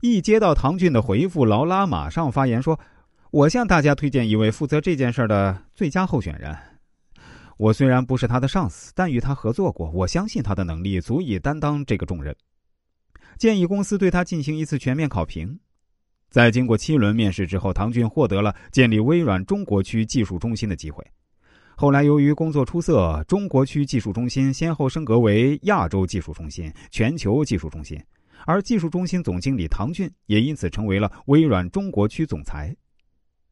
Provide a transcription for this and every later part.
一接到唐骏的回复，劳拉马上发言说：“我向大家推荐一位负责这件事的最佳候选人。我虽然不是他的上司，但与他合作过，我相信他的能力足以担当这个重任。建议公司对他进行一次全面考评。”在经过七轮面试之后，唐骏获得了建立微软中国区技术中心的机会。后来，由于工作出色，中国区技术中心先后升格为亚洲技术中心、全球技术中心，而技术中心总经理唐骏也因此成为了微软中国区总裁。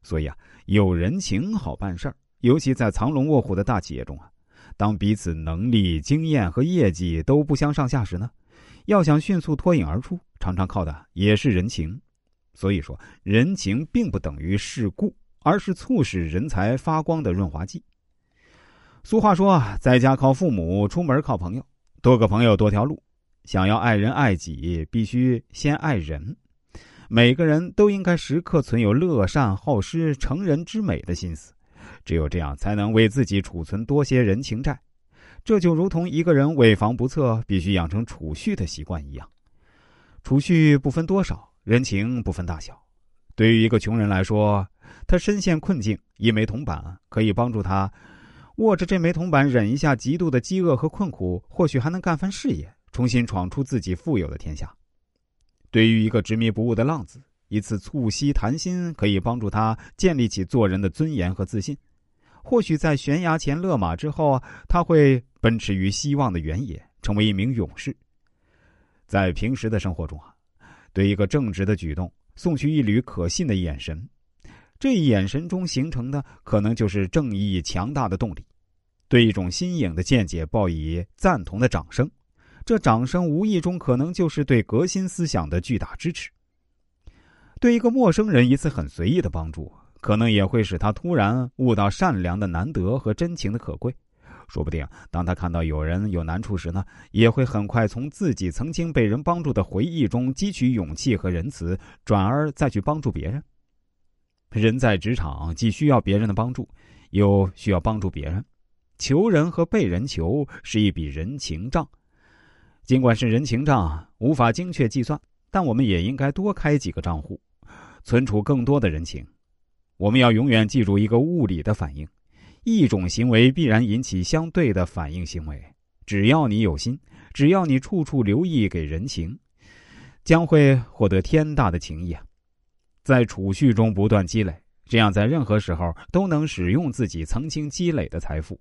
所以啊，有人情好办事儿，尤其在藏龙卧虎的大企业中啊，当彼此能力、经验和业绩都不相上下时呢，要想迅速脱颖而出，常常靠的也是人情。所以说，人情并不等于世故，而是促使人才发光的润滑剂。俗话说啊，在家靠父母，出门靠朋友，多个朋友多条路。想要爱人爱己，必须先爱人。每个人都应该时刻存有乐善好施、成人之美的心思，只有这样，才能为自己储存多些人情债。这就如同一个人为防不测，必须养成储蓄的习惯一样。储蓄不分多少。人情不分大小，对于一个穷人来说，他深陷困境，一枚铜板可以帮助他握着这枚铜板忍一下极度的饥饿和困苦，或许还能干番事业，重新闯出自己富有的天下。对于一个执迷不悟的浪子，一次促膝谈心可以帮助他建立起做人的尊严和自信。或许在悬崖前勒马之后，他会奔驰于希望的原野，成为一名勇士。在平时的生活中啊。对一个正直的举动送去一缕可信的眼神，这一眼神中形成的可能就是正义强大的动力；对一种新颖的见解报以赞同的掌声，这掌声无意中可能就是对革新思想的巨大支持；对一个陌生人一次很随意的帮助，可能也会使他突然悟到善良的难得和真情的可贵。说不定，当他看到有人有难处时呢，也会很快从自己曾经被人帮助的回忆中汲取勇气和仁慈，转而再去帮助别人。人在职场，既需要别人的帮助，又需要帮助别人。求人和被人求是一笔人情账，尽管是人情账，无法精确计算，但我们也应该多开几个账户，存储更多的人情。我们要永远记住一个物理的反应。一种行为必然引起相对的反应行为。只要你有心，只要你处处留意给人情，将会获得天大的情谊啊！在储蓄中不断积累，这样在任何时候都能使用自己曾经积累的财富。